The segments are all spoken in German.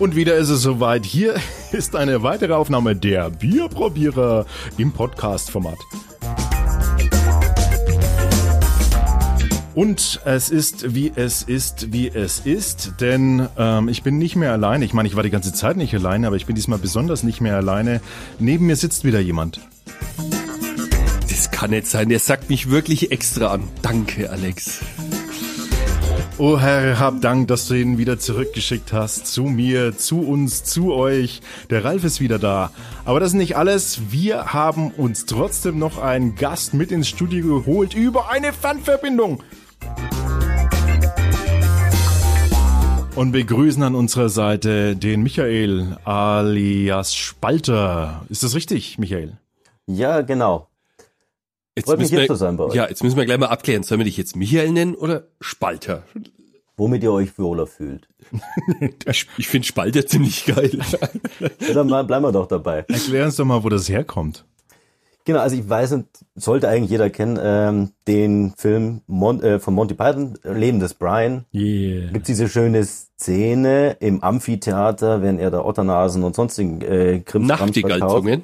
Und wieder ist es soweit. Hier ist eine weitere Aufnahme der Bierprobierer im Podcast-Format. Und es ist, wie es ist, wie es ist, denn ähm, ich bin nicht mehr alleine. Ich meine, ich war die ganze Zeit nicht alleine, aber ich bin diesmal besonders nicht mehr alleine. Neben mir sitzt wieder jemand. Das kann nicht sein. Der sagt mich wirklich extra an. Danke, Alex. Oh Herr, hab Dank, dass du ihn wieder zurückgeschickt hast. Zu mir, zu uns, zu euch. Der Ralf ist wieder da. Aber das ist nicht alles. Wir haben uns trotzdem noch einen Gast mit ins Studio geholt über eine Fernverbindung. Und begrüßen an unserer Seite den Michael alias Spalter. Ist das richtig, Michael? Ja, genau. Jetzt Freut mich müssen hier wir, zu sein bei euch. Ja, jetzt müssen wir gleich mal abklären. Sollen wir dich jetzt Michael nennen oder Spalter? Womit ihr euch wohler fühlt. Ich, finde Spalter ziemlich geil. Ja, dann bleiben wir doch dabei. Erklär uns doch mal, wo das herkommt. Genau, also ich weiß nicht, sollte eigentlich jeder kennen, ähm, den Film Mon äh, von Monty Python, Leben des Brian. Yeah. Gibt diese schöne Szene im Amphitheater, wenn er da Otternasen und sonstigen äh, Krimskrams verkauft. Nachtigallzungen.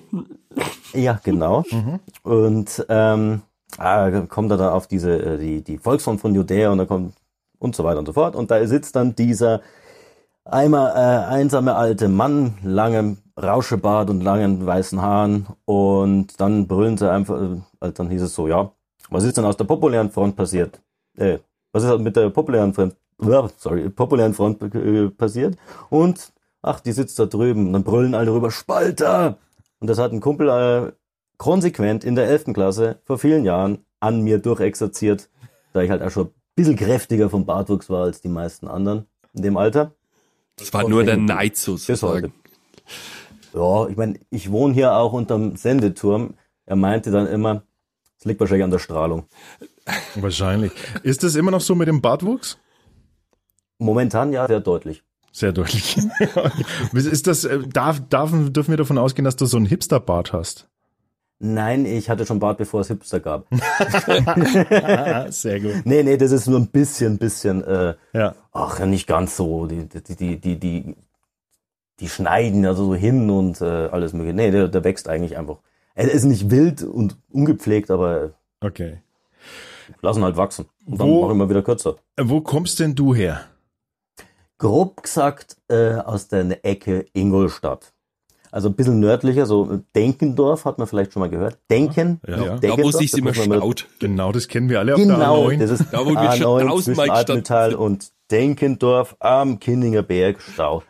Ja, genau. Und ähm, ah, kommt er dann auf diese, äh, die, die Volksform von Judäa und dann kommt und so weiter und so fort. Und da sitzt dann dieser einmal äh, einsame alte Mann, langem Rauschebart und langen weißen Haaren. Und dann brüllen sie einfach, äh, dann hieß es so, ja, was ist denn aus der populären Front passiert? Äh, was ist mit der populären Front, sorry, populären Front äh, passiert? Und, ach, die sitzt da drüben. Und dann brüllen alle rüber, Spalter! Und das hat ein Kumpel äh, konsequent in der 11. Klasse vor vielen Jahren an mir durchexerziert, da ich halt auch schon ein bisschen kräftiger vom Bartwuchs war als die meisten anderen in dem Alter. Das war nur der Neid Bis sozusagen. heute. Ja, ich meine, ich wohne hier auch unterm Sendeturm. Er meinte dann immer, es liegt wahrscheinlich an der Strahlung. Wahrscheinlich. Ist das immer noch so mit dem Bartwuchs? Momentan ja sehr deutlich. Sehr deutlich. ist das, äh, darf, darf, dürfen wir davon ausgehen, dass du so einen Hipster-Bart hast? Nein, ich hatte schon Bart, bevor es Hipster gab. Sehr gut. Nee, nee, das ist nur ein bisschen, bisschen, äh, Ja. ach, ja, nicht ganz so. Die, die, die, die, die, die schneiden ja so hin und äh, alles mögliche. Nee, der, der wächst eigentlich einfach. Er ist nicht wild und ungepflegt, aber Okay. lassen halt wachsen. Und dann Wo- mache ich mal wieder kürzer. Wo kommst denn du her? Grob gesagt äh, aus der Ecke Ingolstadt. Also ein bisschen nördlicher, so Denkendorf hat man vielleicht schon mal gehört. Denken. Ja. nicht Da, wo sich's das immer staut. Genau, das kennen wir alle auf der Genau, A9. das ist Da, wo wir schon A9 tausendmal zwischen gestanden Altmetall und Denkendorf am Kinninger Berg Stau.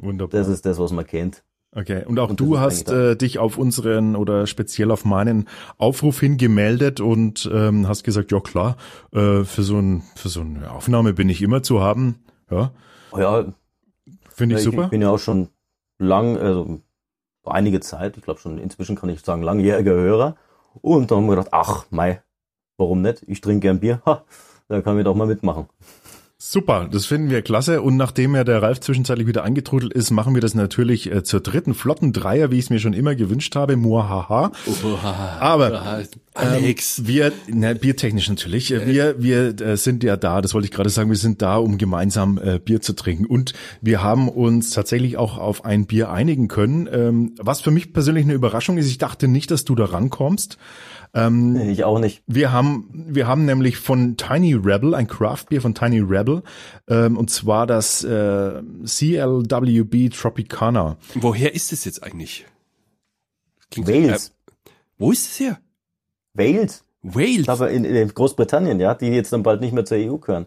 Wunderbar. Das ist das, was man kennt. Okay, und auch Und du hast äh, dich auf unseren oder speziell auf meinen Aufruf hin gemeldet und ähm, hast gesagt, ja klar, äh, für so ein für so eine Aufnahme bin ich immer zu haben. Ja, Oh ja, finde ich ich, super. ich bin ja auch schon lang, also einige Zeit, ich glaube schon inzwischen kann ich sagen, langjähriger Hörer. Und dann haben wir gedacht, ach, mei, warum nicht? Ich trinke gern Bier. Ha, da können wir doch mal mitmachen. Super, das finden wir klasse. Und nachdem ja der Ralf zwischenzeitlich wieder angetrudelt ist, machen wir das natürlich äh, zur dritten flotten Dreier, wie ich es mir schon immer gewünscht habe. Muahaha. Aber Alex. Ähm, wir, ne, biertechnisch natürlich. äh, Wir, wir äh, sind ja da, das wollte ich gerade sagen, wir sind da, um gemeinsam äh, Bier zu trinken. Und wir haben uns tatsächlich auch auf ein Bier einigen können. Ähm, was für mich persönlich eine Überraschung ist, ich dachte nicht, dass du da rankommst. Ich auch nicht. Wir haben, wir haben nämlich von Tiny Rebel, ein Craftbier von Tiny Rebel, ähm, und zwar das äh, CLWB Tropicana. Woher ist es jetzt eigentlich? Klingt- Wales. Äh, wo ist es her? Wales. Wales. Aber in, in Großbritannien, ja, die jetzt dann bald nicht mehr zur EU gehören.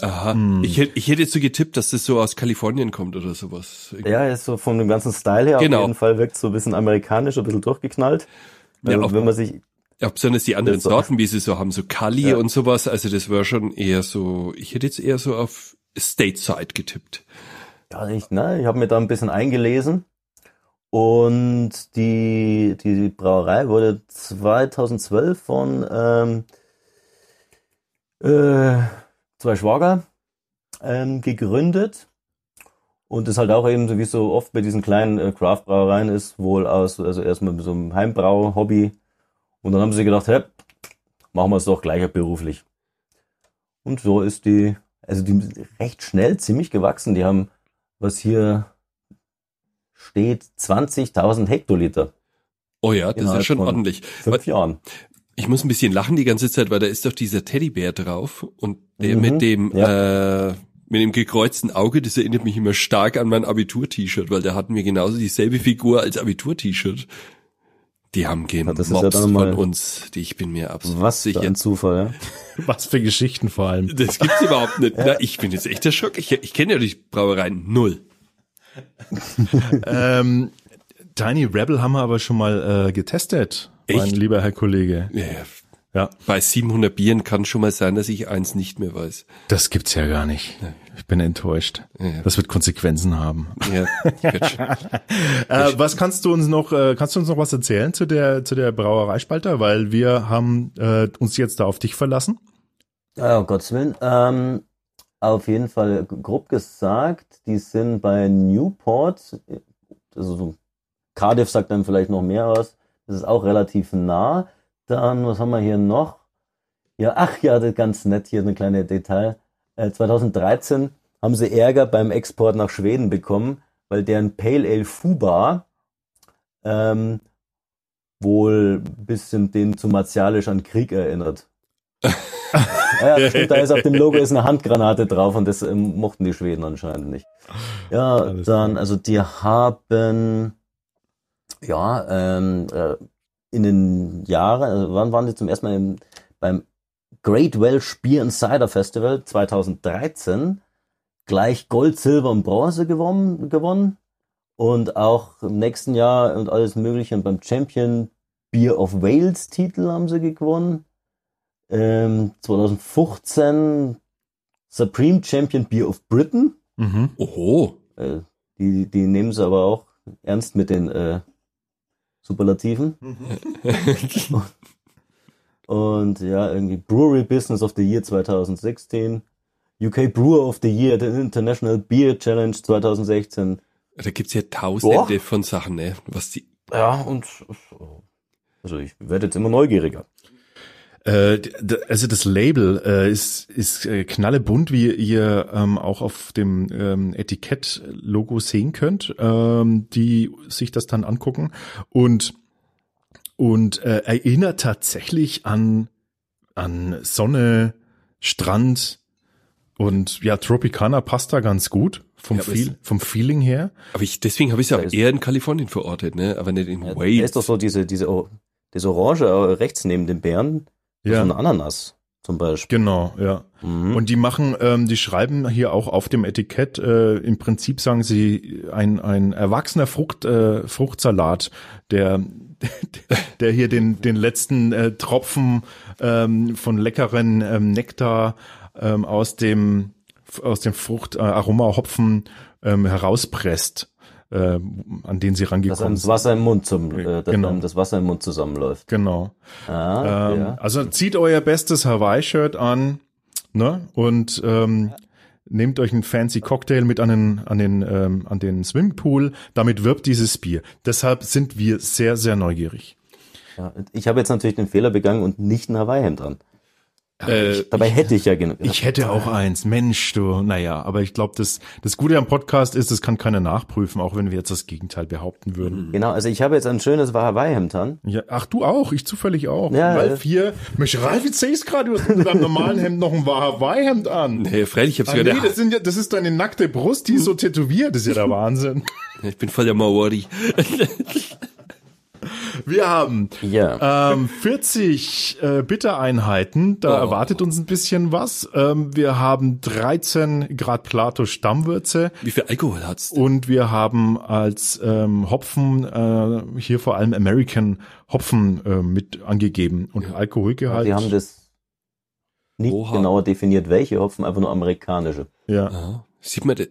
Aha. Hm. Ich, hätte, ich hätte jetzt so getippt, dass das so aus Kalifornien kommt oder sowas. Ja, ist so von dem ganzen Style her Genau. auf jeden Fall wirkt so ein bisschen amerikanisch, ein bisschen durchgeknallt. Ja, Also, wenn man sich, Ja, besonders die anderen So. Sorten, wie sie so haben, so Kali Ja. und sowas. Also das war schon eher so, ich hätte jetzt eher so auf Stateside getippt. ja, ich, ne, ich habe mir da ein bisschen eingelesen und die, die Brauerei wurde 2012 von ähm, äh, zwei Schwager ähm, gegründet und ist halt auch eben so wie so oft bei diesen kleinen äh, Craft-Brauereien ist, wohl aus, also erstmal so einem Heimbrau-Hobby und dann haben sie gedacht, hey, machen wir es doch gleich beruflich. Und so ist die, also die sind recht schnell ziemlich gewachsen. Die haben was hier steht 20.000 Hektoliter. Oh ja, das ist ja schon ordentlich. Fünf Jahren. Ich muss ein bisschen lachen die ganze Zeit, weil da ist doch dieser Teddybär drauf und der Mhm, mit dem äh, mit dem gekreuzten Auge, das erinnert mich immer stark an mein Abitur-T-Shirt, weil da hatten wir genauso dieselbe Figur als Abitur-T-Shirt. Die haben das ist ja mal- von uns, die ich bin mir absolut Was für sicher. ein Zufall, ja? Was für Geschichten vor allem. Das gibt's überhaupt nicht. Na, ich bin jetzt echt der Schock. Ich, ich kenne ja die Brauereien null. ähm, Tiny Rebel haben wir aber schon mal äh, getestet, mein Echt? lieber Herr Kollege. Ja, Ja, bei 700 Bieren kann schon mal sein, dass ich eins nicht mehr weiß. das gibt's ja gar nicht. Ich bin enttäuscht. Ja. Das wird Konsequenzen haben. Ja. Äh, was kannst du uns noch, äh, kannst du uns noch was erzählen zu der, zu der Brauereispalter? Weil wir haben äh, uns jetzt da auf dich verlassen. Ja, um Gottes Willen. Ähm, auf jeden Fall grob gesagt, die sind bei Newport, also so Cardiff sagt dann vielleicht noch mehr aus. Das ist auch relativ nah. Dann, was haben wir hier noch? Ja, ach ja, das ist ganz nett hier, eine kleine Detail. Äh, 2013 haben sie Ärger beim Export nach Schweden bekommen, weil deren Pale Ale Fuba ähm, wohl ein bisschen den zu martialisch an Krieg erinnert. ja, ja, stimmt, da ist auf dem Logo ist eine Handgranate drauf und das ähm, mochten die Schweden anscheinend nicht. Ja, Alles dann, also die haben ja ähm, äh, in den Jahren, also wann waren die zum ersten Mal im, beim Great Welsh Beer and Cider Festival 2013 gleich Gold, Silber und Bronze gewonnen, gewonnen und auch im nächsten Jahr und alles mögliche und beim Champion Beer of Wales Titel haben sie gewonnen. Ähm, 2015 Supreme Champion Beer of Britain. Mhm. Oho. Äh, die, die nehmen sie aber auch ernst mit den äh, Superlativen. Und ja, irgendwie Brewery Business of the Year 2016. UK Brewer of the Year, the International Beer Challenge 2016. Da gibt's ja tausende Boah. von Sachen, ne? Was die. Ja, und also ich werde jetzt immer neugieriger. Äh, also das Label äh, ist, ist äh, knallebunt, wie ihr ähm, auch auf dem ähm, Etikett-Logo sehen könnt, ähm, die sich das dann angucken und und äh, erinnert tatsächlich an an Sonne, Strand und ja Tropicana passt da ganz gut vom Ja, Feel, vom Feeling her. Aber ich, deswegen habe ich es ja ist- eher in Kalifornien verortet, ne? Aber nicht in Ja, Wales. Da ist doch so diese, diese, diese Orange äh, rechts neben dem Bären, so Ja, eine Ananas zum Beispiel. genau, ja. Mhm. Und die machen, ähm, die schreiben hier auch auf dem Etikett, äh, im Prinzip sagen sie, ein, ein erwachsener Frucht, äh, Fruchtsalat, der, der hier den, den letzten äh, Tropfen ähm, von leckeren ähm, Nektar ähm, aus dem, aus dem Frucht, äh, Aroma Hopfen ähm, herauspresst, äh, an den sie dass rangekommen einem das sind. Wasser im Mund zum, äh, dass Genau. das Wasser im Mund zusammenläuft. Genau. Ah, Ähm, ja. Also zieht euer bestes Hawaii-Shirt an, ne? Und ähm, nehmt euch einen fancy Cocktail mit an den, an den, ähm, an den Swimmingpool. Damit wirbt dieses Bier. Deshalb sind wir sehr, sehr neugierig. ja. Ich habe jetzt natürlich den Fehler begangen und nicht ein Hawaii-Hemd dran. Äh, Dabei hätte ich ja genug. Ich hätte auch eins, Mensch, du, naja, aber ich glaube, das, das Gute am Podcast ist, das kann keiner nachprüfen, auch wenn wir jetzt das Gegenteil behaupten würden. Genau, also ich habe jetzt ein schönes Hawaii-Hemd an. Ja, ach, du auch, ich zufällig auch. Ja, Ralf hier, Mensch, Ralf, jetzt sehe ich's gerade, du hast mit deinem normalen Hemd noch ein Hawaii-Hemd an. nee, freilich, ich hab's Ah, nee, das, sind ja, das ist deine nackte Brust, die ist so tätowiert. Das ist ja der Wahnsinn. Ich bin voll der Maori. Wir haben Ja. ähm, 40 äh, Bittereinheiten. Da Oh. erwartet uns ein bisschen was. Ähm, wir haben 13 Grad Plato Stammwürze. Wie viel Alkohol hat's? Und wir haben als ähm, Hopfen äh, hier vor allem American Hopfen äh, mit angegeben. Und Alkoholgehalt. Die haben das nicht Oha. genauer definiert, welche Hopfen, einfach nur amerikanische. ja, Aha. Sieht man, da-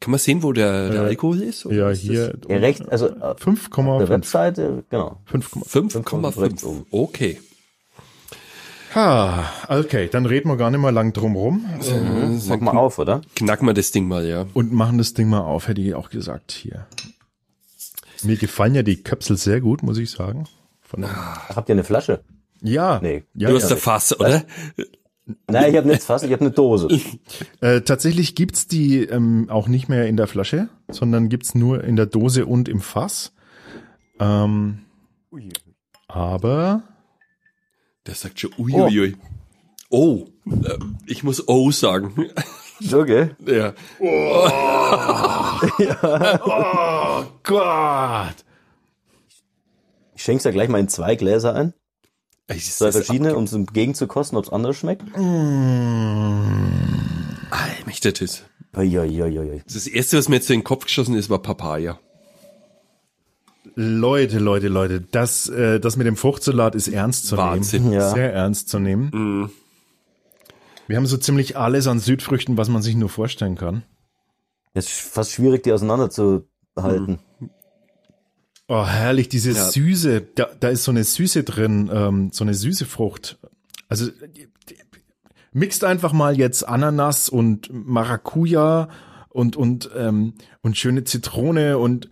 kann man sehen, wo der, der Äh, Alkohol ist? Oder ja, hier Ja, rechts, also äh, auf der 5,5. Webseite, genau. 5,5. 5,5. rechts oben. Okay. Ha, okay, dann reden wir gar nicht mehr lang drum rum. Mhm. Mach mal auf, oder? Knacken wir das Ding mal, ja. und machen das Ding mal auf, hätte ich auch gesagt hier. Mir gefallen ja die Köpsel sehr gut, muss ich sagen. Von Ach, habt ihr eine Flasche? ja, Nee. ja, du ja. hast der Fass, oder? Nein, ich habe nichts fast, ich habe eine Dose. Äh, tatsächlich gibt's die ähm, auch nicht mehr in der Flasche, sondern gibt's nur in der Dose und im Fass. Ähm, aber Der sagt schon uiuiui. Oh, äh, ich muss oh sagen. Okay. ja. oh Gott, Ich schenk's ja gleich mal in zwei Gläser ein. Es ist Zwei das verschiedene, um es gegenzukosten, ob's anders schmeckt. Allmächtiges. Uiuiuiui. Das erste, was mir jetzt in den Kopf geschossen ist, war Papaya. Leute, Leute, Leute, das, äh, das mit dem Fruchtsalat ist ernst zu Wahnsinn. nehmen. Ja. Sehr ernst zu nehmen. Wir haben so ziemlich alles an Südfrüchten, was man sich nur vorstellen kann. Es ist fast schwierig, die auseinanderzuhalten. Oh, herrlich, diese Ja. Süße, da, da ist so eine Süße drin, ähm, so eine süße Frucht. Also mixt einfach mal jetzt Ananas und Maracuja und und ähm, und schöne Zitrone und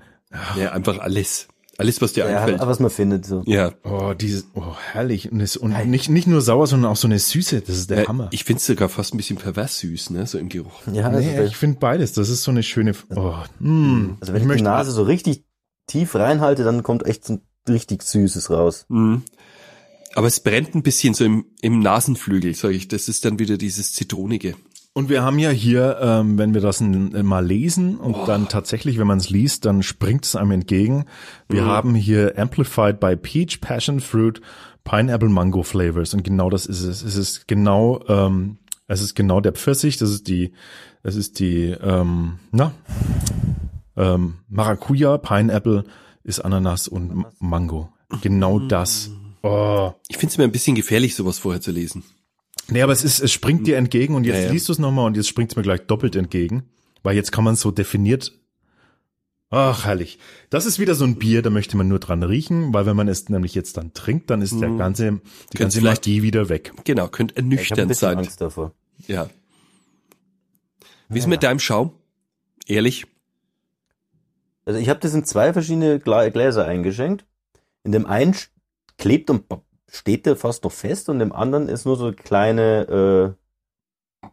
Ja, einfach alles. Alles, was dir Ja, einfällt. was man findet, so. Ja. oh dieses oh herrlich und, es, und nicht nicht nur sauer, sondern auch so eine Süße. Das ist der Äh, Hammer. Ich finde es sogar fast ein bisschen pervers süß, ne, so im Geruch. Ja, also, Nee, ich finde beides. Das ist so eine schöne. Oh, mm, also wenn ich ich, die möchte Nase so richtig tief reinhalte, dann kommt echt so ein richtig Süßes raus. Mhm. Aber es brennt ein bisschen so im, im Nasenflügel, sage ich. Das ist dann wieder dieses Zitronige. Und wir haben ja hier, ähm, wenn wir das mal lesen und dann tatsächlich, wenn man es liest, dann springt es einem entgegen. Wir haben hier Amplified by Peach, Passion Fruit, Pineapple Mango Flavors und genau das ist es. Es ist genau, ähm, es ist genau der Pfirsich. Das ist die, das ist die, ähm, na, ähm, Maracuja, Pineapple ist Ananas und M- Mango. Genau das. Oh. Ich finde es mir ein bisschen gefährlich, sowas vorher zu lesen. Nee, aber es ist, es springt dir entgegen und jetzt Ja, ja. liest du es nochmal und jetzt springt es mir gleich doppelt entgegen, weil jetzt kann man so definiert. Ach, herrlich. Das ist wieder so ein Bier, da möchte man nur dran riechen, weil wenn man es nämlich jetzt dann trinkt, dann ist der ganze, die ganze vielleicht- Magie wieder weg. Genau, könnte Ich habe ein ernüchternd sein. Angst davor. Ja. Wie ist mit deinem Schaum? Ehrlich? Also ich habe das in zwei verschiedene Gläser eingeschenkt. In dem einen klebt und steht der fast noch fest und im anderen ist nur so eine kleine äh,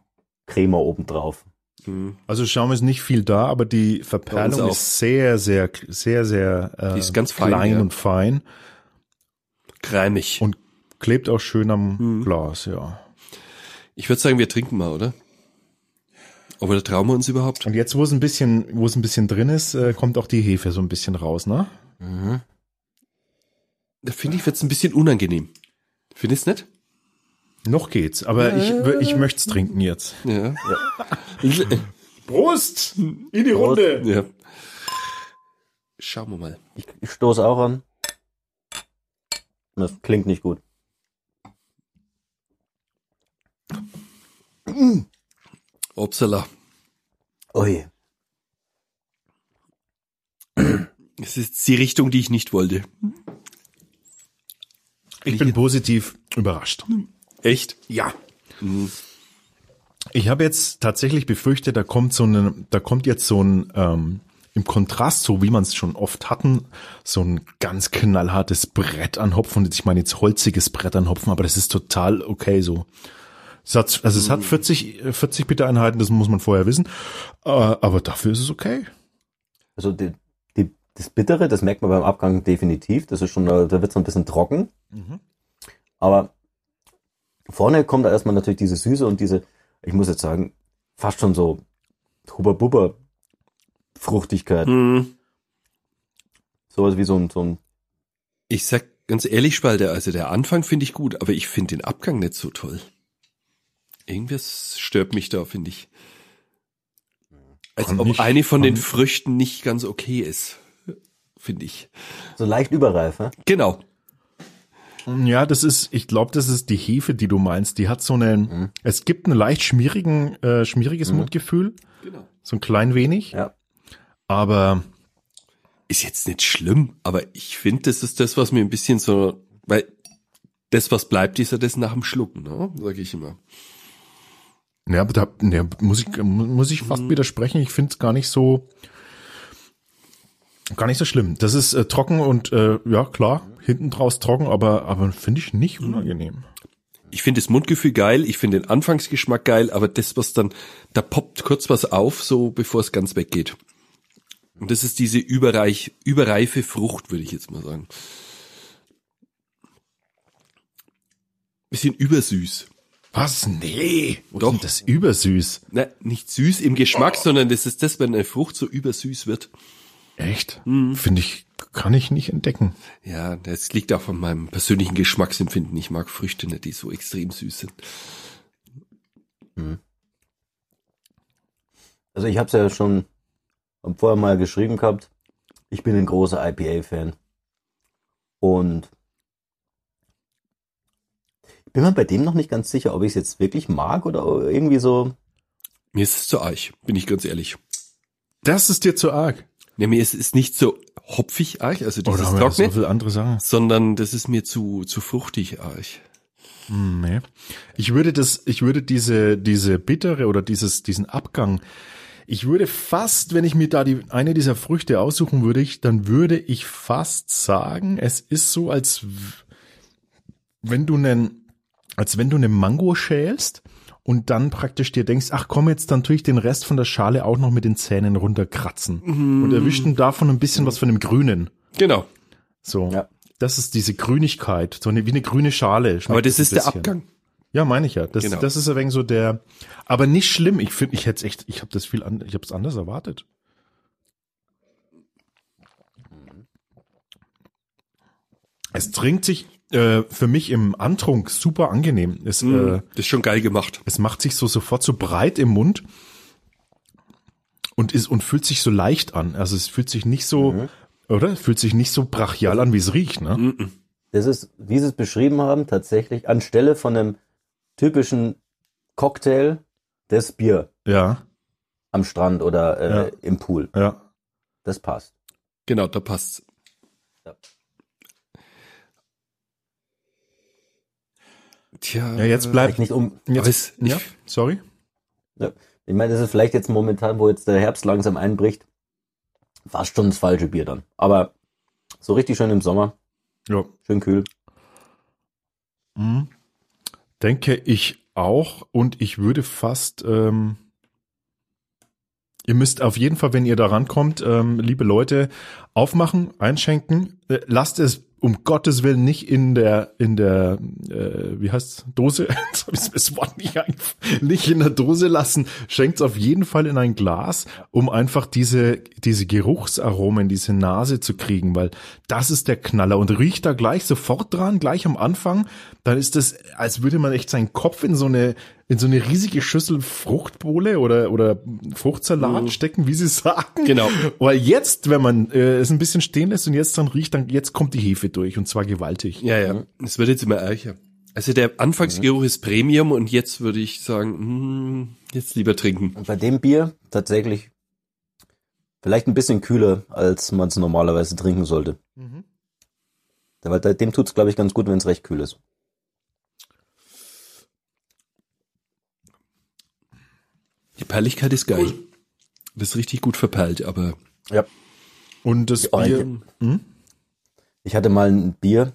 Creme obendrauf. Hm. Also Schaum ist nicht viel da, aber die Verperlung ist sehr, sehr, sehr, sehr äh, Die ist ganz fein, klein ja. und fein Cremig. und klebt auch schön am Mhm. Glas, ja. Ich würde sagen, wir trinken mal, oder? Aber da trauen wir uns überhaupt? Und jetzt, wo es ein bisschen, wo es ein bisschen drin ist, äh, kommt auch die Hefe so ein bisschen raus, ne? Da finde ich, wird's ein bisschen unangenehm. Findest du nicht? Noch geht's, aber ich, ich möchte es trinken jetzt. Ja. Prost! In die Prost. Runde! ja. Schauen wir mal. Ich, ich stoße auch an. Das klingt nicht gut. Upsala. Ui. Es ist die Richtung, die ich nicht wollte. Ich bin positiv überrascht. Echt? Ja. Ich habe jetzt tatsächlich befürchtet, da kommt so eine, da kommt jetzt so ein ähm, im Kontrast, so wie man es schon oft hatten, so ein ganz knallhartes Brett an Hopfen. Und ich meine jetzt holziges Brett an Hopfen, aber das ist total okay so. Es hat, also es hat 40, äh, 40 Bittereinheiten, das muss man vorher wissen. Äh, aber dafür ist es okay. Also die, die, das Bittere, das merkt man beim Abgang definitiv. Das ist schon, äh, da wird es ein bisschen trocken. Aber vorne kommt da erstmal natürlich diese Süße und diese, ich muss jetzt sagen, fast schon so Huber-Bubber Fruchtigkeit. Hm. Sowas wie so ein, so ein, Ich sag ganz ehrlich, Spalter, also der Anfang finde ich gut, aber ich finde den Abgang nicht so toll. Irgendwas stört mich da, finde ich. Als ob nicht- eine von den Früchten nicht ganz okay ist, finde ich. so leicht überreif, ja? Genau. Ja, das ist, ich glaube, das ist die Hefe, die du meinst. Die hat so einen, es gibt ein leicht schmierigen, äh, schmieriges Mundgefühl, genau. so ein klein wenig, Ja. aber Ist jetzt nicht schlimm, aber ich finde, das ist das, was mir ein bisschen so, weil das, was bleibt, ist ja das nach dem Schlucken, ne? sage ich immer. Ja, aber da ne, muss ich muss ich fast widersprechen. Ich finde es gar nicht so gar nicht so schlimm. Das ist äh, trocken und äh, ja klar hinten draus trocken, aber aber finde ich nicht unangenehm. ich finde das Mundgefühl geil, ich finde den Anfangsgeschmack geil, aber das, was dann, da poppt kurz was auf, so bevor es ganz weggeht. Und das ist diese überreich, überreife Frucht, würde ich jetzt mal sagen. Bisschen übersüß. Was? Nee. Wo Doch. das übersüß? Na, nicht süß im Geschmack, sondern das ist das, wenn eine Frucht so übersüß wird. Echt? Finde ich, kann ich nicht entdecken. Ja, das liegt auch von meinem persönlichen Geschmacksempfinden. Ich mag Früchte nicht, die so extrem süß sind. Also ich habe es ja schon vorher mal geschrieben gehabt. Ich bin ein großer IPA-Fan. Und bin mir bei dem noch nicht ganz sicher, ob ich es jetzt wirklich mag oder irgendwie so. Mir ist es zu arg, bin ich ganz ehrlich. Das ist dir zu arg. Ja, mir ist es nicht so hopfig arg, also Oder dieses haben wir noch so Trockene, viele andere Sachen? sondern das ist mir zu, zu fruchtig arg. Hm, Nee. Ich würde das, ich würde diese, diese bittere oder dieses, diesen Abgang, ich würde fast, wenn ich mir da die, eine dieser Früchte aussuchen würde, ich, dann würde ich fast sagen, es ist so, als wenn du einen, als wenn du eine Mango schälst und dann praktisch dir denkst, ach komm, jetzt dann tue ich den Rest von der Schale auch noch mit den Zähnen runterkratzen und erwischen davon ein bisschen was von dem Grünen. Genau, So. Ja. Das ist diese Grünigkeit, so eine, wie eine grüne Schale. aber das ein ist der. Abgang. Ja, meine ich ja. Das, Genau. das ist ein wenig so der, aber nicht schlimm. Ich finde, ich hätte echt, ich habe das viel, an, ich habe es anders erwartet. Es trinkt sich äh, für mich im Antrunk super angenehm. Es, äh, Das ist schon geil gemacht. es macht sich so sofort so breit im Mund und ist und fühlt sich so leicht an. Also es fühlt sich nicht so, oder? Es fühlt sich nicht so brachial an, wie es riecht, ne? Das ist, wie sie es beschrieben haben, tatsächlich anstelle von einem typischen Cocktail das Bier Ja, am Strand oder äh, Ja. im Pool. ja. Das passt. Genau, da passt's. Ja. Tja. Ja, jetzt bleibt. nicht um, Jetzt, es, ja, ich, sorry. Ja. Ich meine, das ist vielleicht jetzt momentan, wo jetzt der Herbst langsam einbricht, fast schon das falsche Bier dann. Aber so richtig schön im Sommer, Ja. schön kühl. Mhm. Denke ich auch und ich würde fast, ähm, ihr müsst auf jeden Fall, wenn ihr da rankommt, ähm, liebe Leute, aufmachen, einschenken, äh, lasst es um Gottes Willen nicht in der, in der, äh, wie heißt's, Dose, das Wort nicht nicht in der Dose lassen, schenkt's auf jeden Fall in ein Glas, um einfach diese, diese Geruchsaromen, diese Nase zu kriegen, weil das ist der Knaller. Und riecht da gleich sofort dran, gleich am Anfang, dann ist das, als würde man echt seinen Kopf in so eine, in so eine riesige Schüssel Fruchtbowle oder, oder Fruchtsalat stecken, wie sie sagen. Genau. Weil jetzt, wenn man äh, es ein bisschen stehen lässt und jetzt dann riecht, dann jetzt kommt die Hefe durch und zwar gewaltig. ja, ja. Es wird jetzt immer ärger. Also der Anfangsgeruch ist Premium und jetzt würde ich sagen, hm, jetzt lieber trinken. Und bei dem Bier tatsächlich vielleicht ein bisschen kühler, als man es normalerweise trinken sollte. Mhm. Weil dem tut's, glaube ich, ganz gut, wenn es recht kühl ist. Die Perligkeit ist geil. Das ist richtig gut verperlt, aber Ja. Und das Oh, Bier, hm? Ich hatte mal ein Bier,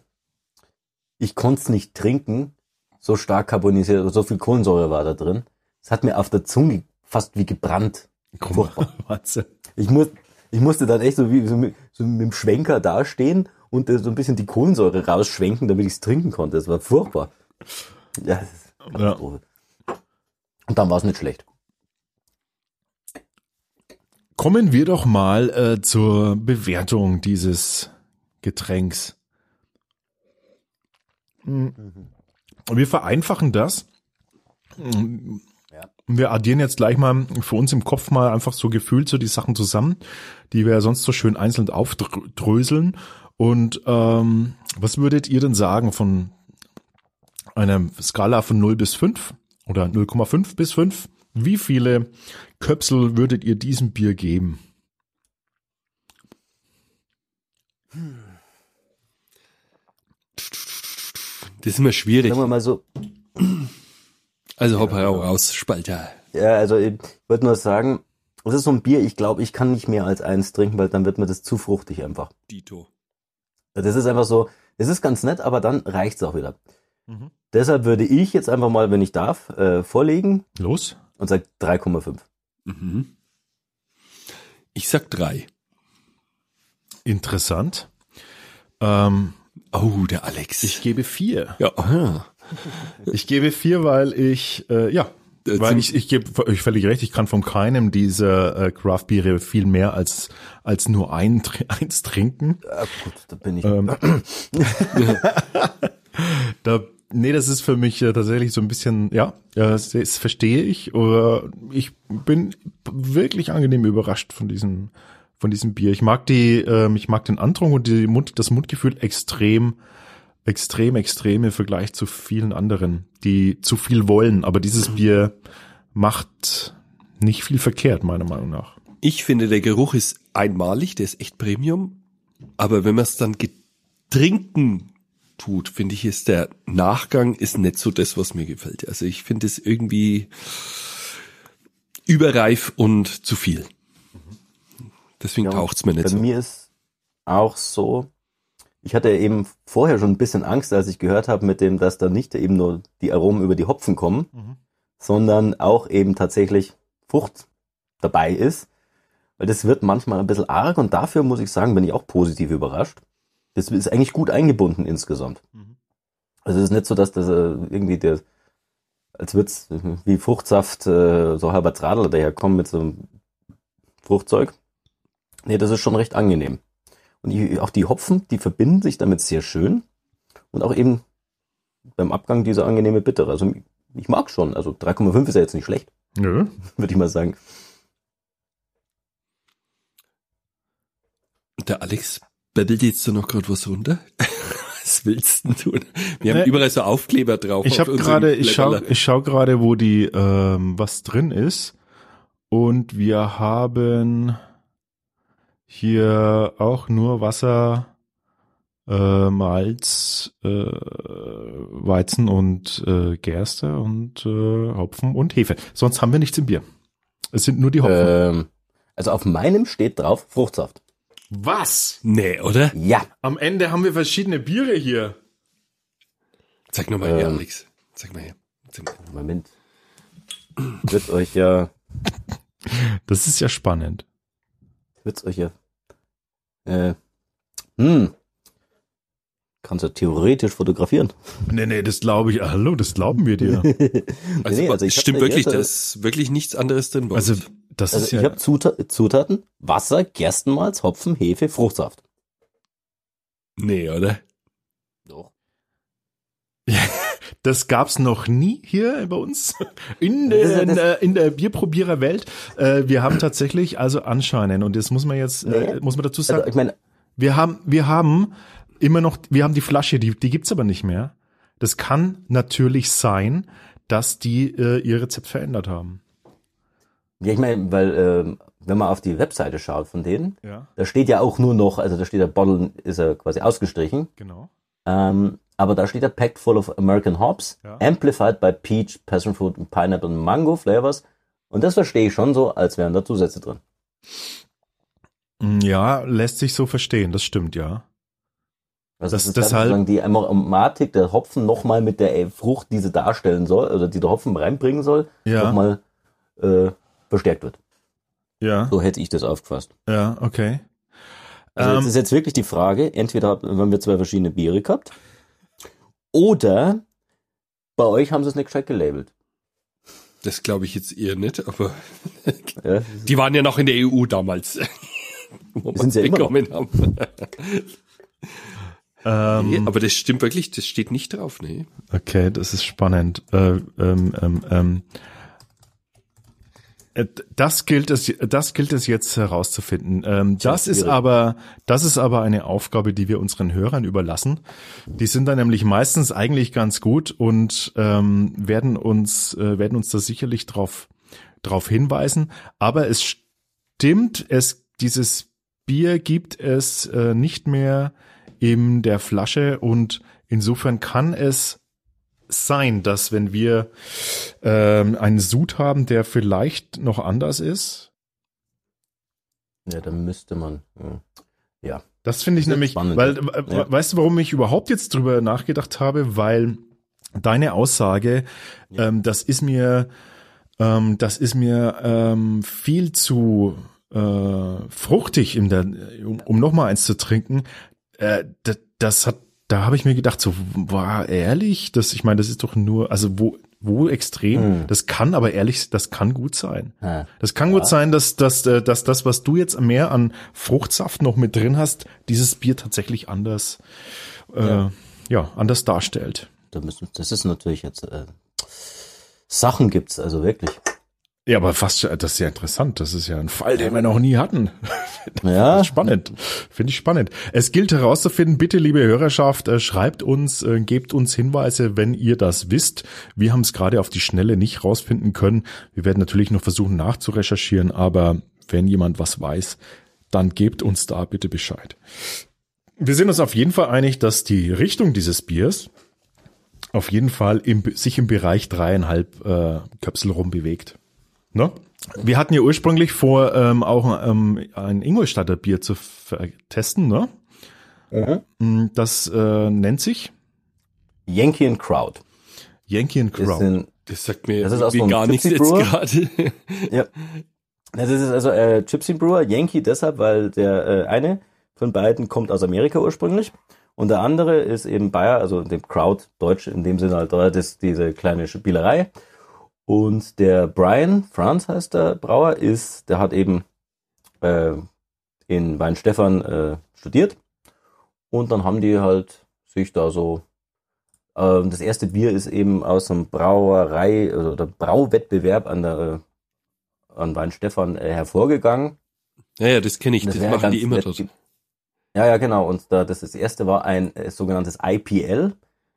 ich konnte es nicht trinken, so stark carbonisiert, so viel Kohlensäure war da drin. Es hat mir auf der Zunge fast wie gebrannt. Furchtbar. Ich, muss, ich musste dann echt so wie so mit, so mit dem Schwenker dastehen und so ein bisschen die Kohlensäure rausschwenken, damit ich es trinken konnte. Das war furchtbar. Ja, das ist Ja. Und dann war es nicht schlecht. Kommen wir doch mal äh, zur Bewertung dieses Getränks. Hm. Wir vereinfachen das. Wir addieren jetzt gleich mal für uns im Kopf mal einfach so gefühlt so die Sachen zusammen, die wir ja sonst so schön einzeln aufdröseln. Und ähm, was würdet ihr denn sagen von einer Skala von 0 bis 5 oder 0,5 bis 5? Wie viele Köpsel würdet ihr diesem Bier geben? das ist immer schwierig. Sagen wir mal so, Also hopp raus, Spalter. ja, also ich wollte nur sagen, es ist so ein Bier, ich glaube, ich kann nicht mehr als eins trinken, weil dann wird mir das zu fruchtig einfach. Dito. Das ist einfach so, es ist ganz nett, aber dann reicht's auch wieder. Mhm. Deshalb würde ich jetzt einfach mal, wenn ich darf, äh, vorlegen Los. Und sage 3,5. Mhm. Ich sag drei. Interessant. Ähm, Oh, der Alex. ich gebe vier. ja, aha. Ich gebe vier, weil ich, äh, ja, Äh, weil ich, ich gebe euch völlig recht, ich kann von keinem dieser äh, Craft-Biere viel mehr als, als nur ein, eins trinken. Ja, gut, da bin ich. Ähm, da, nee, das ist für mich äh, tatsächlich so ein bisschen, ja, äh, das, das verstehe ich. Oder ich bin wirklich angenehm überrascht von diesem, von diesem Bier. Ich mag die, ähm, ich mag den Antrunk und die Mund, das Mundgefühl extrem, extrem, extrem im Vergleich zu vielen anderen, die zu viel wollen. Aber dieses Bier macht nicht viel verkehrt, meiner Meinung nach. Ich finde, der Geruch ist einmalig, der ist echt Premium. Aber wenn man es dann getrinken tut, finde ich, ist der Nachgang ist nicht so das, was mir gefällt. Also ich finde es irgendwie überreif und zu viel. Deswegen Ja, taucht's mir nicht Bei so. mir ist auch so, ich hatte eben vorher schon ein bisschen Angst, als ich gehört habe mit dem, dass da nicht eben nur die Aromen über die Hopfen kommen, Mhm. sondern auch eben tatsächlich Frucht dabei ist. Weil das wird manchmal ein bisschen arg und dafür muss ich sagen, bin ich auch positiv überrascht. Das ist eigentlich gut eingebunden insgesamt. Mhm. Also es ist nicht so, dass das äh, irgendwie der, als wird's wie Fruchtsaft, äh, so halber Radler daherkommen mit so einem Fruchtzeug. Nee, das ist schon recht angenehm. Und die, auch die Hopfen, die verbinden sich damit sehr schön. Und auch eben beim Abgang dieser angenehme Bittere. Also ich mag schon. Also 3,5 ist ja jetzt nicht schlecht, Nö. würde ich mal sagen. Der Alex babbelt jetzt da noch gerade was runter. was willst denn du? Wir haben Nee. überall so Aufkleber drauf. Ich habe gerade, ich schau, ich schau gerade, wo die ähm, was drin ist und wir haben hier auch nur Wasser, äh, Malz, äh, Weizen und äh, Gerste und äh, Hopfen und Hefe. Sonst haben wir nichts im Bier. Es sind nur die Hopfen. Ähm, also auf meinem steht drauf Fruchtsaft. Was? Nee, oder? Ja. Am Ende haben wir verschiedene Biere hier. Zeig nochmal her, Ähm. Alex. Zeig mal her. Zeig mal. her. Moment. Wird euch ja, Das ist ja spannend. wird's euch ja, äh, hm. Kannst du theoretisch fotografieren. Nee, nee, das glaube ich. Hallo, das glauben wir dir. Also, Nee, also es ich stimmt wirklich, da ist wirklich nichts anderes drin. bei Also, das Also ist ich ja. habe Zuta Zutaten, Wasser, Gerstenmalz, Hopfen, Hefe, Fruchtsaft. nee, oder? Doch. Das gab's noch nie hier bei uns in der, in der, in der Bierprobiererwelt. Äh, wir haben tatsächlich also anscheinend und das muss man jetzt äh, Nee. muss man dazu Also sagen. ich meine, wir haben wir haben immer noch wir haben die Flasche, die die gibt's aber nicht mehr. Das kann natürlich sein, dass die äh, ihr Rezept verändert haben. ja, ich meine, weil ähm, wenn man auf die Webseite schaut von denen, Ja, da steht ja auch nur noch, also da steht der Bottle ist ja quasi ausgestrichen, genau. ähm, aber da steht ja packed full of American hops, Ja. amplified by peach, passion fruit, pineapple und mango flavors. Und das verstehe ich schon so, als wären da Zusätze drin. Ja, lässt sich so verstehen. Das stimmt ja. Also Das- das, ist deshalb- sozusagen die Aromatik der Hopfen nochmal mit der äh, Frucht, die sie darstellen soll, oder die der Hopfen reinbringen soll, Ja, nochmal äh, verstärkt wird. ja, So hätte ich das aufgefasst. ja, okay. Also Ähm, jetzt ist jetzt wirklich die Frage, entweder haben wir zwei verschiedene Biere gehabt, oder bei euch haben sie es nicht gescheit gelabelt. Das glaube ich jetzt eher nicht, aber Ja, die waren ja noch in der EU damals. Wo Sind sie ja immer noch. haben. Ähm, Nee, aber das stimmt wirklich, das steht nicht drauf, nee. Okay, das ist spannend. Äh, ähm, ähm, ähm, äh, das gilt es, das gilt es jetzt herauszufinden. Ähm, das ist aber, das ist aber eine Aufgabe, die wir unseren Hörern überlassen. Die sind da nämlich meistens eigentlich ganz gut und ähm, werden uns, äh, werden uns da sicherlich drauf, drauf hinweisen. Aber es stimmt, es dieses Bier gibt es äh, nicht mehr in der Flasche und insofern kann es sein, dass wenn wir ähm, einen Sud haben, der vielleicht noch anders ist, ja dann müsste man. Ja. das finde ich Das nämlich, spannend, weil, ja. Ja. weißt du, warum ich überhaupt jetzt drüber nachgedacht habe, weil deine Aussage, ähm, das ist mir, ähm, das ist mir ähm, viel zu äh, fruchtig, in der, um, um noch mal eins zu trinken. Äh, das, das hat, da habe ich mir gedacht, so war ehrlich, das, ich meine, das ist doch nur, also wo wo extrem, Hm. das kann aber ehrlich, das kann gut sein. Ja. Das kann gut sein, dass, dass, äh, dass das, was du jetzt mehr an Fruchtsaft noch mit drin hast, dieses Bier tatsächlich anders, äh, ja. Ja. anders darstellt. Da müssen, das ist natürlich jetzt äh, Sachen gibt's also wirklich. Ja, aber fast, das ist ja interessant. Das ist ja ein Fall, den wir noch nie hatten. Ja, Spannend. Finde ich spannend. Es gilt herauszufinden, bitte, liebe Hörerschaft, äh, schreibt uns, äh, gebt uns Hinweise, wenn ihr das wisst. Wir haben es gerade auf die Schnelle nicht rausfinden können. Wir werden natürlich noch versuchen nachzurecherchieren, aber wenn jemand was weiß, dann gebt uns da bitte Bescheid. Wir sind uns auf jeden Fall einig, dass die Richtung dieses Biers auf jeden Fall im, sich im Bereich dreieinhalb äh, Köpsel rum bewegt. Ne? Wir hatten ja ursprünglich vor, ähm, auch ähm, ein Ingolstadter Bier zu testen. Ne? Mm, Das äh, nennt sich Yankee and Crowd. Yankee and Ist Crown. in, Das sagt mir Das ist aus gar nichts jetzt gerade. ja. Das ist also äh, Gypsy Brewer, Yankee deshalb, weil der äh, eine von beiden kommt aus Amerika ursprünglich und der andere ist eben Bayer, also dem Crowd, Deutsch in dem Sinne halt, das ist diese kleine Spielerei. Und der Brian, Franz heißt der Brauer, ist, der hat eben äh, in Weinstefan äh, studiert und dann haben die halt sich da so ähm, das erste Bier ist eben aus einem Brauerei also oder Brauwettbewerb an der äh, an Weinstefan äh, hervorgegangen. Ja, ja, das kenne ich. Das, wäre machen die immer dort. Ja, ja, genau. Und da, das, das erste war ein äh, sogenanntes IPL,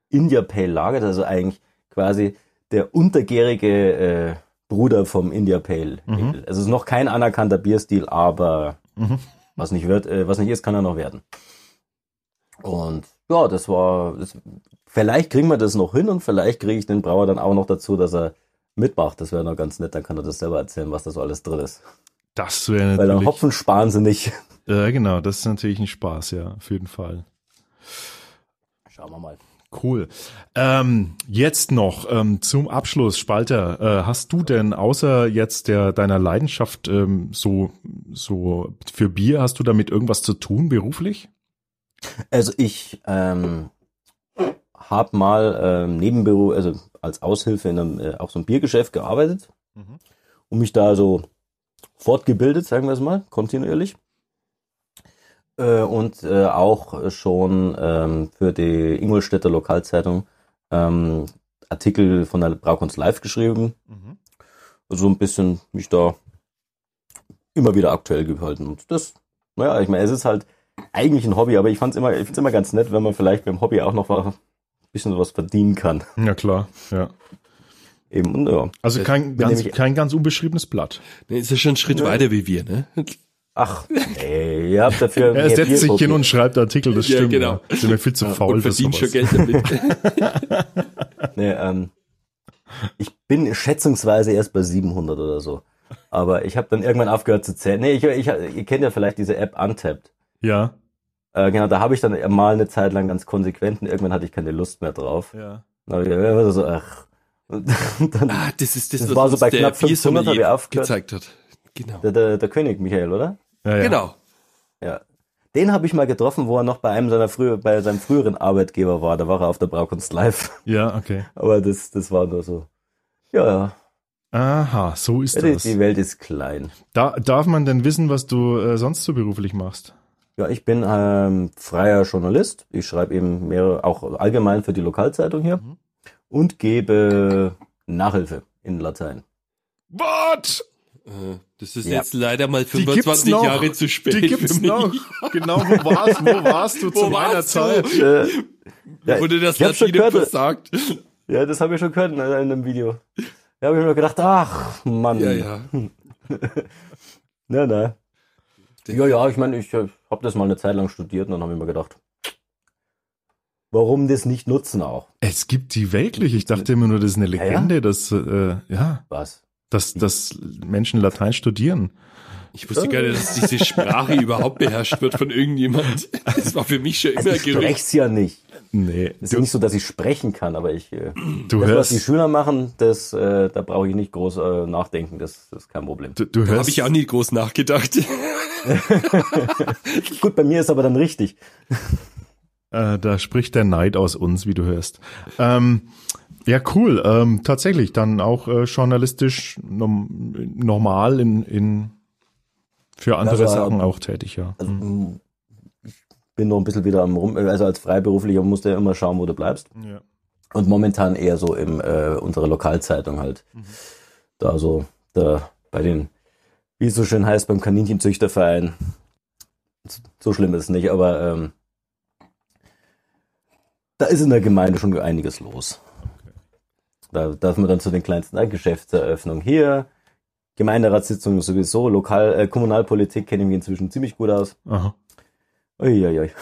India Pale Lager, also eigentlich quasi der untergärige äh, Bruder vom India Pale. Mhm. Also es ist noch kein anerkannter Bierstil, aber Mhm. was nicht wird, äh, was nicht ist, kann er noch werden. Und ja, das war, das, vielleicht kriegen wir das noch hin und vielleicht kriege ich den Brauer dann auch noch dazu, dass er mitmacht. Das wäre noch ganz nett, dann kann er das selber erzählen, was da so alles drin ist. Das wäre Weil dann natürlich. Hopfen sparen sie nicht. Ja, genau, das ist natürlich ein Spaß, ja, auf jeden Fall. Schauen wir mal. Cool. Ähm, jetzt noch ähm, zum Abschluss, Spalter. Äh, hast du denn außer jetzt der deiner Leidenschaft ähm, so so für Bier, hast du damit irgendwas zu tun beruflich? Also ich ähm, habe mal ähm, Nebenbüro, also als Aushilfe in einem äh, auch so einem Biergeschäft gearbeitet Mhm. und mich da so fortgebildet, sagen wir es mal, kontinuierlich. Äh, und äh, auch schon ähm, für die Ingolstädter Lokalzeitung ähm, Artikel von der Braukunst Live geschrieben. Mhm. So ein bisschen mich da immer wieder aktuell gehalten. Und das, naja, ich meine, es ist halt eigentlich ein Hobby, aber ich fand's immer, ich find's immer ganz nett, wenn man vielleicht beim Hobby auch noch ein bisschen was verdienen kann. Ja klar, ja. Eben, und ja. Also kein ganz kein ganz unbeschriebenes Blatt. Nee, ist ja schon ein Schritt Nö. weiter wie wir, ne? Ach, ey, ihr habt dafür Er mehr setzt sich Bierprofi- hin und schreibt Artikel, das Ja, stimmt. genau. Ja. Sind wir viel zu faul Und verdient schon. Geld damit. Nee, ähm, ich bin schätzungsweise erst bei 700 oder so. Aber ich habe dann irgendwann aufgehört zu zählen. Nee, ich, ich, ihr kennt ja vielleicht diese App Untapped. Ja. Äh, genau, da habe ich dann mal eine Zeit lang ganz konsequent und irgendwann hatte ich keine Lust mehr drauf. Ja. Dann ich ja, so, ach. Und dann, Ah, das ist das, Das was war so bei knapp 500 Biersommelier hab ich aufgehört. gezeigt hat. Genau. der, der, der König Michael, oder? Ja, ja. Genau. Ja. Den habe ich mal getroffen, wo er noch bei einem seiner früher, bei seinem früheren Arbeitgeber war. Da war er auf der Braukunst live. Ja, okay. Aber das, das war nur so. Ja, ja. Aha, so ist Die, das. die Welt ist klein. Da, darf man denn wissen, was du äh, sonst so beruflich machst? Ja, ich bin ähm, freier Journalist. Ich schreibe eben mehrere, auch allgemein für die Lokalzeitung hier Mhm. und gebe Nachhilfe in Latein. What? Äh, Das ist Ja. jetzt leider mal Die gibt's 25 noch. Jahre zu spät Die gibt's für mich. noch. Genau, wo warst, wo warst du zu Wo meiner warst du? Zeit? Äh, ja, Wurde das ich hab schon Latine gehört, versagt? ja, das habe ich schon gehört in, in einem Video. Da habe ich mir gedacht, ach Mann. Ja, ja. Na, na. Ja, ja, ich meine, ich äh, habe das mal eine Zeit lang studiert und dann habe ich mir gedacht, warum das nicht nutzen auch? Es gibt die wirklich. Ich dachte immer nur, das ist eine ja. Legende, dass, äh, ja, Was? Dass, dass Menschen Latein studieren. Ich wusste gar nicht, dass diese Sprache überhaupt beherrscht wird von irgendjemand. Das war für mich schon immer Also ich sprech's ja nicht. Nee. Es ist ja nicht so, dass ich sprechen kann, aber ich, äh, Du das, was die hörst, Schüler machen, das, äh, da brauche ich nicht groß äh, nachdenken, das, das ist kein Problem. du, du Da habe hörst, ich auch nie groß nachgedacht. Gut, bei mir ist aber dann richtig. Äh, da spricht der Neid aus uns, wie du hörst. Ähm, ja, cool. Ähm, tatsächlich dann auch äh, journalistisch nom normal in, in für andere Also, Sachen ähm, auch tätig, ja. Also, mm, ich bin noch ein bisschen wieder am rum, also als Freiberuflicher musst du ja immer schauen, wo du bleibst. ja. Und momentan eher so im äh, unserer Lokalzeitung halt. Da so da bei den, wie es so schön heißt, beim Kaninchenzüchterverein. So schlimm ist es nicht, aber ähm, da ist in der Gemeinde schon einiges los. Da darf man dann zu den kleinsten äh, Geschäftseröffnungen hier. Gemeinderatssitzungen sowieso, Lokal, äh, Kommunalpolitik kenne ich mich inzwischen ziemlich gut aus. Aha. Uiuiui.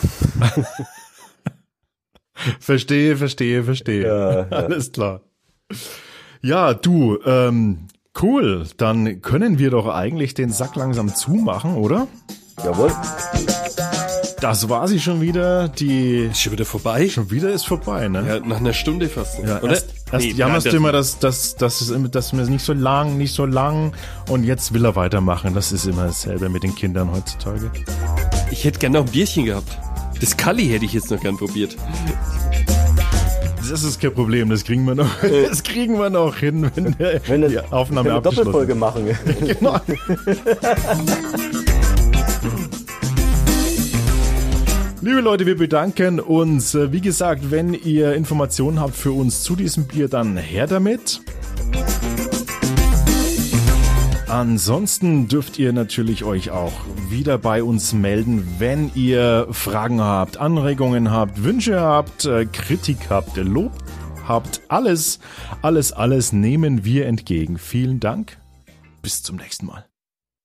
Verstehe, verstehe, verstehe. Ja, ja. Alles klar. Ja, du, ähm, cool. Dann können wir doch eigentlich den Sack langsam zumachen, oder? Jawohl. Das war sie schon wieder. Die Ist schon wieder vorbei? schon wieder ist vorbei, ne? Ja, nach einer Stunde fast. Ja, oder? erst, erst Nee, jammerst nein, du immer, dass, dass, dass, es, immer- dass wir es nicht so lang, nicht so lang und jetzt will er weitermachen. Das ist immer dasselbe mit den Kindern heutzutage. Ich hätte gern noch ein Bierchen gehabt. Das Kalli hätte ich jetzt noch gern probiert. Das ist kein Problem, das kriegen wir noch, das kriegen wir noch hin, wenn, der, Wenn die das- Aufnahme Können wir abgeschlossen Doppelfolge machen. Genau. Liebe Leute, wir bedanken uns. Äh, Wie gesagt, wenn ihr Informationen habt für uns zu diesem Bier, dann her damit. Ansonsten dürft ihr natürlich euch auch wieder bei uns melden, wenn ihr Fragen habt, Anregungen habt, Wünsche habt, äh, Kritik habt, Lob habt. Alles, alles, alles nehmen wir entgegen. Vielen Dank. Bis zum nächsten Mal.